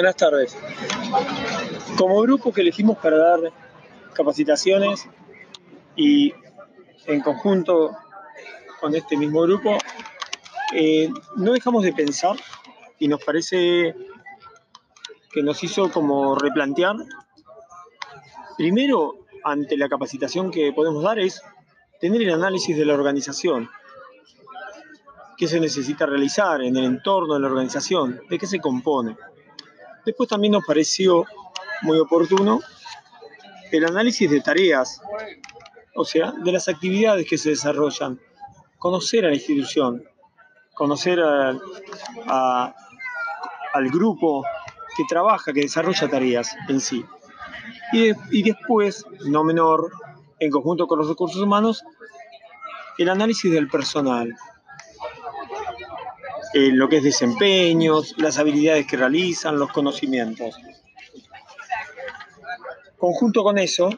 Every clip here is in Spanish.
Buenas tardes. Como grupo que elegimos para dar capacitaciones y en conjunto con este mismo grupo, eh, no dejamos de pensar y nos parece que nos hizo como replantear, primero, ante la capacitación que podemos dar, es tener el análisis de la organización. ¿Qué se necesita realizar en el entorno de la organización? ¿De qué se compone? Después también nos pareció muy oportuno el análisis de tareas, o sea, de las actividades que se desarrollan, conocer a la institución, conocer al grupo que trabaja, que desarrolla tareas en sí. Y, después, no menor, en conjunto con los recursos humanos, el análisis del personal, eh, lo que es desempeños, las habilidades que realizan, los conocimientos. Conjunto con eso,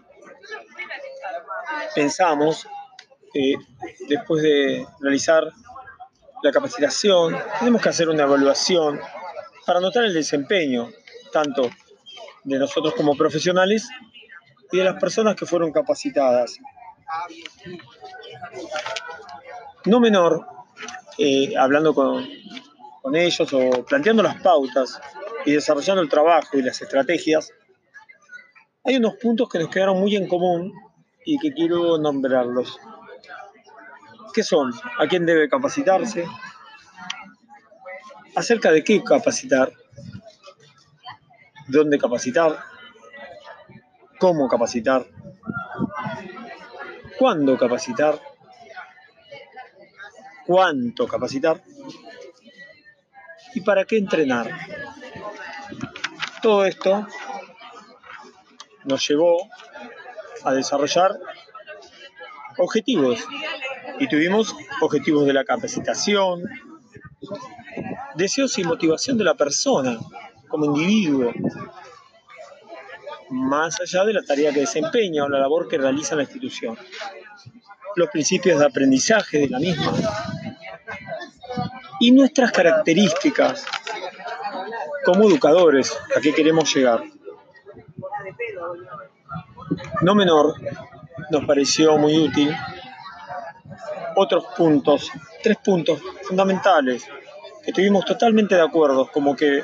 pensamos, eh, después de realizar la capacitación, tenemos que hacer una evaluación para notar el desempeño, tanto de nosotros como profesionales y de las personas que fueron capacitadas. No menor, eh, hablando con, con ellos o planteando las pautas y desarrollando el trabajo y las estrategias, hay unos puntos que nos quedaron muy en común y que quiero nombrarlos. ¿Qué son? ¿A quién debe capacitarse? ¿Acerca de qué capacitar? ¿Dónde capacitar? ¿Cómo capacitar? ¿Cuándo capacitar? ¿Cuánto capacitar? ¿Y para qué entrenar? Todo esto nos llevó a desarrollar objetivos. Y tuvimos objetivos de la capacitación, deseos y motivación de la persona como individuo, más allá de la tarea que desempeña o la labor que realiza la institución, los principios de aprendizaje de la misma y nuestras características como educadores, a qué queremos llegar. No menor, nos pareció muy útil otros puntos, tres puntos fundamentales que estuvimos totalmente de acuerdo, como que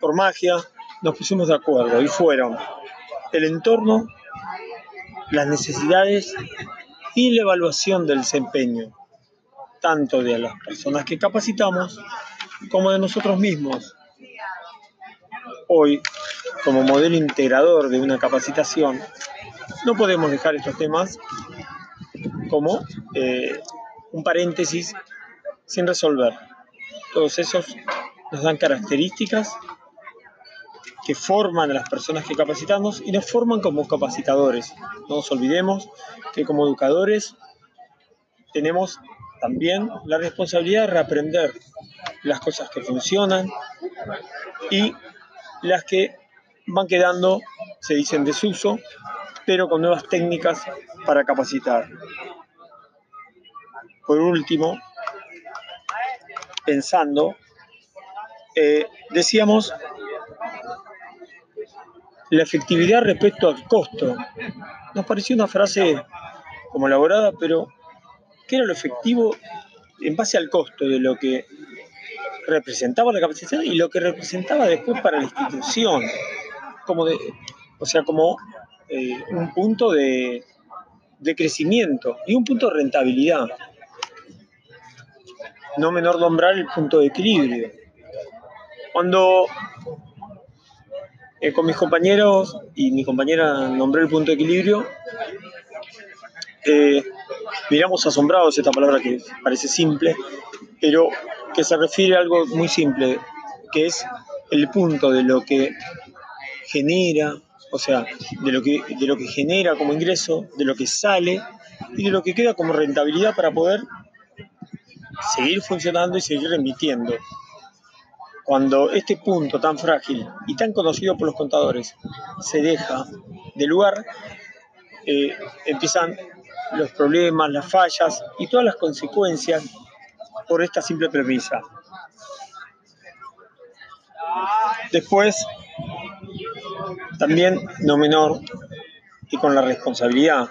por magia nos pusimos de acuerdo y fueron el entorno, las necesidades y la evaluación del desempeño, tanto de las personas que capacitamos como de nosotros mismos. Hoy, como modelo integrador de una capacitación, no podemos dejar estos temas como eh, un paréntesis sin resolver. Todos esos nos dan características que forman a las personas que capacitamos y nos forman como capacitadores. No nos olvidemos que como educadores tenemos también la responsabilidad de reaprender las cosas que funcionan y las que van quedando, se dicen desuso, pero con nuevas técnicas para capacitar. Por último, pensando, eh, decíamos la efectividad respecto al costo. Nos pareció una frase como elaborada, pero ¿qué era lo efectivo en base al costo de lo que representaba la capacitación y lo que representaba después para la institución? Como de, o sea, como eh, un punto de, de crecimiento y un punto de rentabilidad. No menor nombrar el punto de equilibrio. Cuando eh, con mis compañeros y mi compañera nombré el punto de equilibrio, eh, miramos asombrados esta palabra que parece simple, pero que se refiere a algo muy simple, que es el punto de lo que genera o sea, de lo, que, de lo que genera como ingreso, de lo que sale y de lo que queda como rentabilidad para poder seguir funcionando y seguir remitiendo. Cuando este punto tan frágil y tan conocido por los contadores se deja de lugar, eh, empiezan los problemas, las fallas y todas las consecuencias por esta simple premisa. Después, también no menor, y con la responsabilidad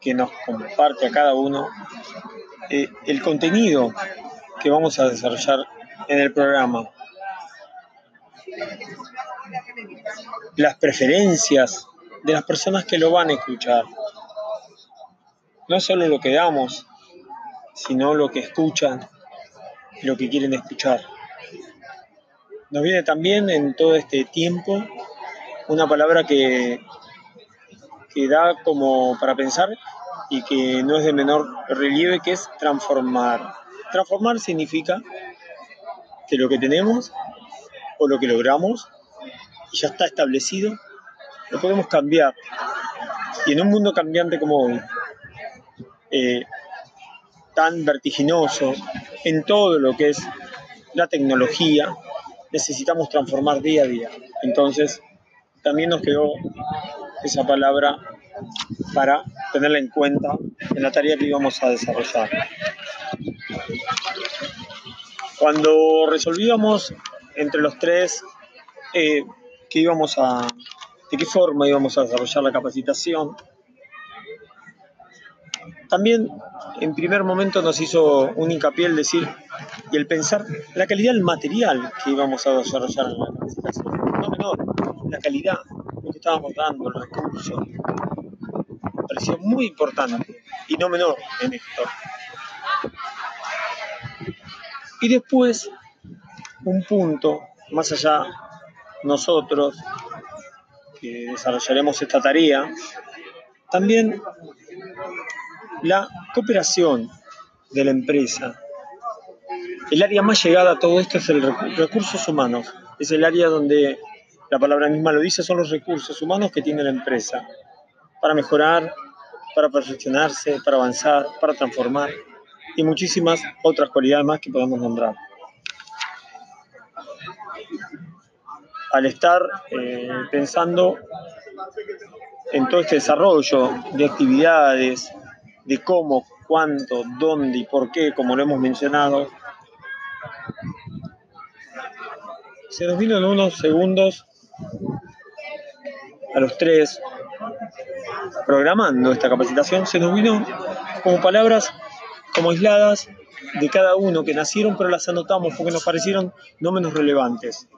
que nos comparte a cada uno, eh, el contenido que vamos a desarrollar en el programa, las preferencias de las personas que lo van a escuchar. No solo lo que damos, sino lo que escuchan y lo que quieren escuchar. Nos viene también en todo este tiempo una palabra que, que da como para pensar y que no es de menor relieve, que es transformar. Transformar significa que lo que tenemos o lo que logramos y ya está establecido, lo podemos cambiar. Y en un mundo cambiante como hoy, eh, tan vertiginoso en todo lo que es la tecnología, necesitamos transformar día a día. Entonces, también nos quedó esa palabra para tenerla en cuenta en la tarea que íbamos a desarrollar. Cuando resolvíamos entre los tres eh, que íbamos a, de qué forma íbamos a desarrollar la capacitación, también en primer momento nos hizo un hincapié el decir y el pensar la calidad del material que íbamos a desarrollar en la. No menor, la calidad, lo que estábamos dando, el recurso. Me pareció muy importante y no menor en esto. Y después, un punto, más allá nosotros, que desarrollaremos esta tarea, también la cooperación de la empresa. El área más llegada a todo esto es el recursos humanos. Es el área donde la palabra misma lo dice, son los recursos humanos que tiene la empresa para mejorar, para perfeccionarse, para avanzar, para transformar y muchísimas otras cualidades más que podemos nombrar. Al estar eh, pensando en todo este desarrollo de actividades, de cómo, cuánto, dónde y por qué, como lo hemos mencionado, se nos vino en unos segundos a los tres, programando esta capacitación, se nos vino como palabras como aisladas de cada uno que nacieron, pero las anotamos porque nos parecieron no menos relevantes.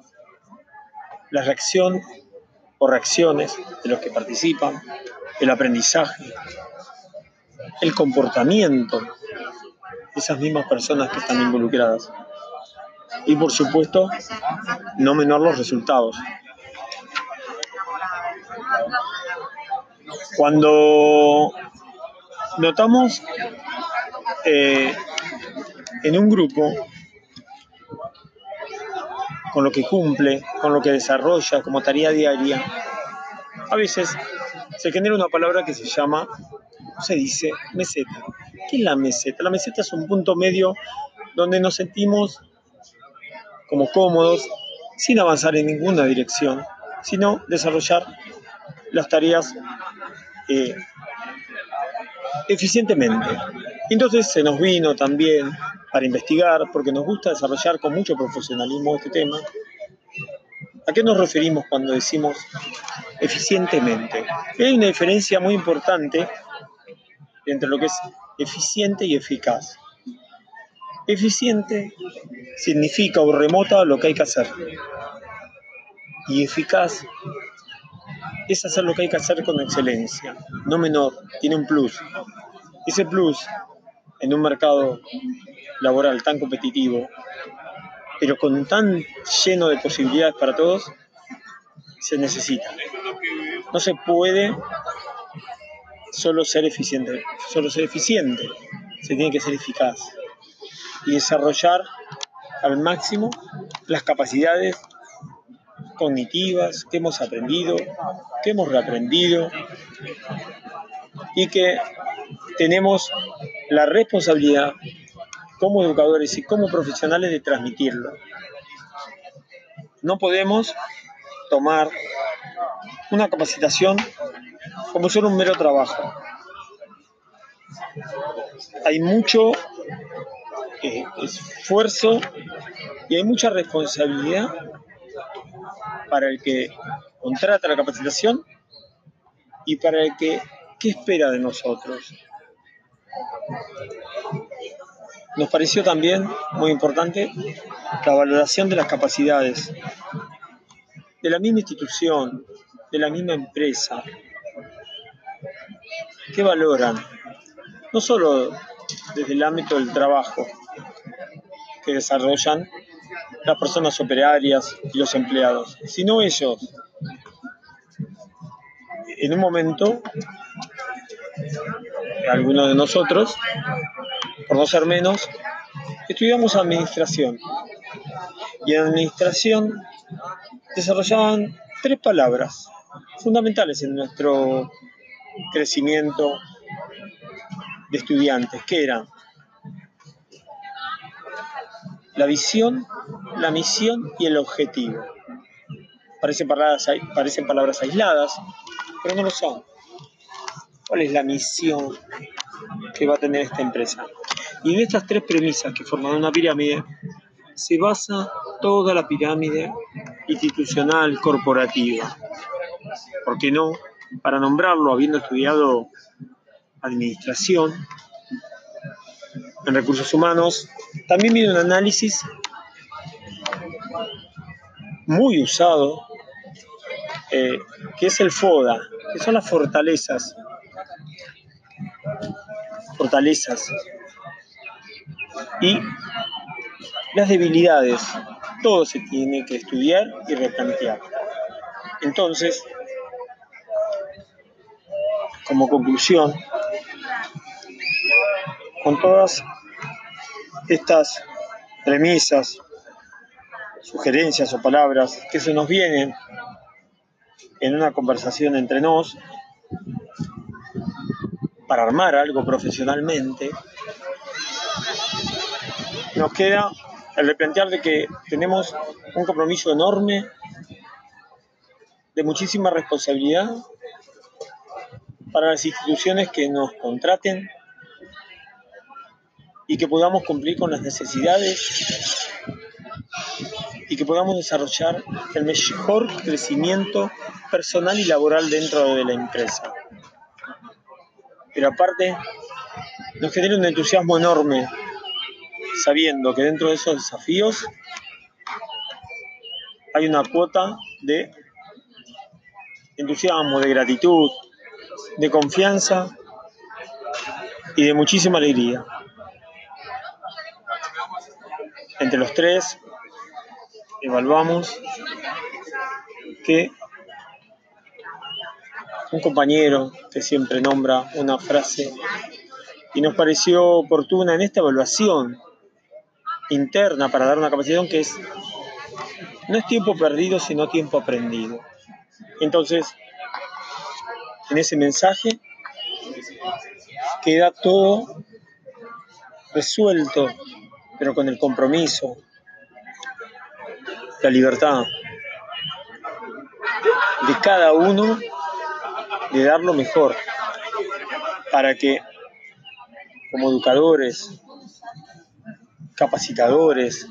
La reacción o reacciones de los que participan, el aprendizaje, el comportamiento de esas mismas personas que están involucradas. Y por supuesto, no menor los resultados. Cuando notamos eh, en un grupo con lo que cumple, con lo que desarrolla como tarea diaria, a veces se genera una palabra que se llama se dice meseta. ¿Qué es la meseta? La meseta es un punto medio donde nos sentimos como cómodos, sin avanzar en ninguna dirección, sino desarrollar las tareas eh, eficientemente. Entonces se nos vino también para investigar, porque nos gusta desarrollar con mucho profesionalismo este tema. ¿A qué nos referimos cuando decimos eficientemente? Hay una diferencia muy importante entre lo que es eficiente y eficaz. Eficiente significa o remota lo que hay que hacer. Y eficaz es hacer lo que hay que hacer con excelencia, no menor, tiene un plus. Ese plus en un mercado laboral tan competitivo, pero con tan lleno de posibilidades para todos, se necesita. No se puede solo ser eficiente, solo ser eficiente, se tiene que ser eficaz y desarrollar al máximo las capacidades cognitivas que hemos aprendido, que hemos reaprendido y que tenemos la responsabilidad como educadores y como profesionales de transmitirlo. No podemos tomar una capacitación como solo un mero trabajo. Hay mucho eh, esfuerzo y hay mucha responsabilidad para el que contrata la capacitación y para el que, ¿qué espera de nosotros? Nos pareció también muy importante la valoración de las capacidades de la misma institución, de la misma empresa. ¿Qué valoran? No solo desde el ámbito del trabajo que desarrollan las personas operarias y los empleados, sino ellos. En un momento, algunos de nosotros, por no ser menos, estudiamos administración. Y en administración desarrollaban tres palabras fundamentales en nuestro crecimiento de estudiantes, que eran la visión, la misión y el objetivo. Parecen palabras, parecen palabras aisladas, pero no lo son. ¿Cuál es la misión que va a tener esta empresa? Y en estas tres premisas que forman una pirámide, se basa toda la pirámide institucional corporativa. ¿Por qué no? Para nombrarlo, habiendo estudiado administración en recursos humanos, también viene un análisis muy usado, eh, que es el FODA, que son las fortalezas. Fortalezas. Y las debilidades. Todo se tiene que estudiar y replantear. Entonces, como conclusión, con todas estas premisas, sugerencias o palabras que se nos vienen en una conversación entre nos para armar algo profesionalmente, nos queda el replantear de que tenemos un compromiso enorme de muchísima responsabilidad para las instituciones que nos contraten y que podamos cumplir con las necesidades y que podamos desarrollar el mejor crecimiento personal y laboral dentro de la empresa. Pero aparte, nos genera un entusiasmo enorme sabiendo que dentro de esos desafíos hay una cuota de entusiasmo, de gratitud, de confianza y de muchísima alegría. Entre los tres evaluamos que un compañero que siempre nombra una frase y nos pareció oportuna en esta evaluación interna para dar una capacitación que es no es tiempo perdido, sino tiempo aprendido. Entonces, en ese mensaje queda todo resuelto, pero con el compromiso, la libertad de cada uno de dar lo mejor para que como educadores, capacitadores,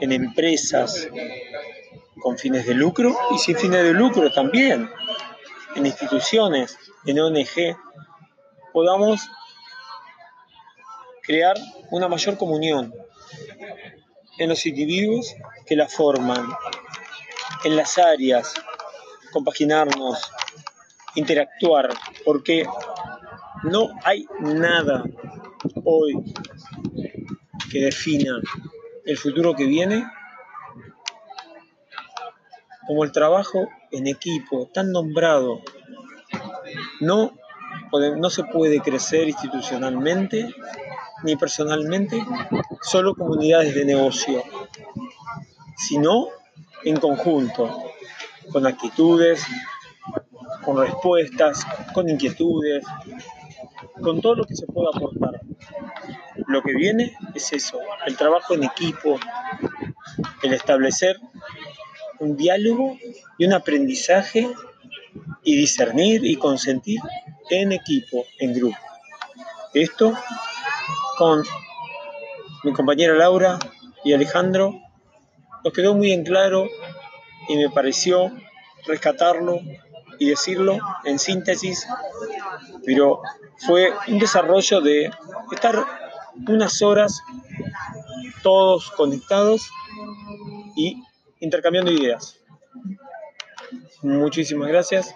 en empresas con fines de lucro y sin fines de lucro también, en instituciones, en ONG, podamos crear una mayor comunión en los individuos que la forman, en las áreas, compaginarnos, interactuar, porque no hay nada hoy que defina el futuro que viene como el trabajo en equipo tan nombrado. No, no se puede crecer institucionalmente ni personalmente solo comunidades de negocio, sino en conjunto, con actitudes, con respuestas, con inquietudes, con todo lo que se pueda aportar. Lo que viene es eso, el trabajo en equipo, el establecer un diálogo y un aprendizaje y discernir y consentir en equipo, en grupo. Esto con mi compañera Laura y Alejandro nos quedó muy en claro y me pareció rescatarlo y decirlo en síntesis, pero fue un desarrollo de estar unas horas todos conectados y intercambiando ideas. Muchísimas gracias.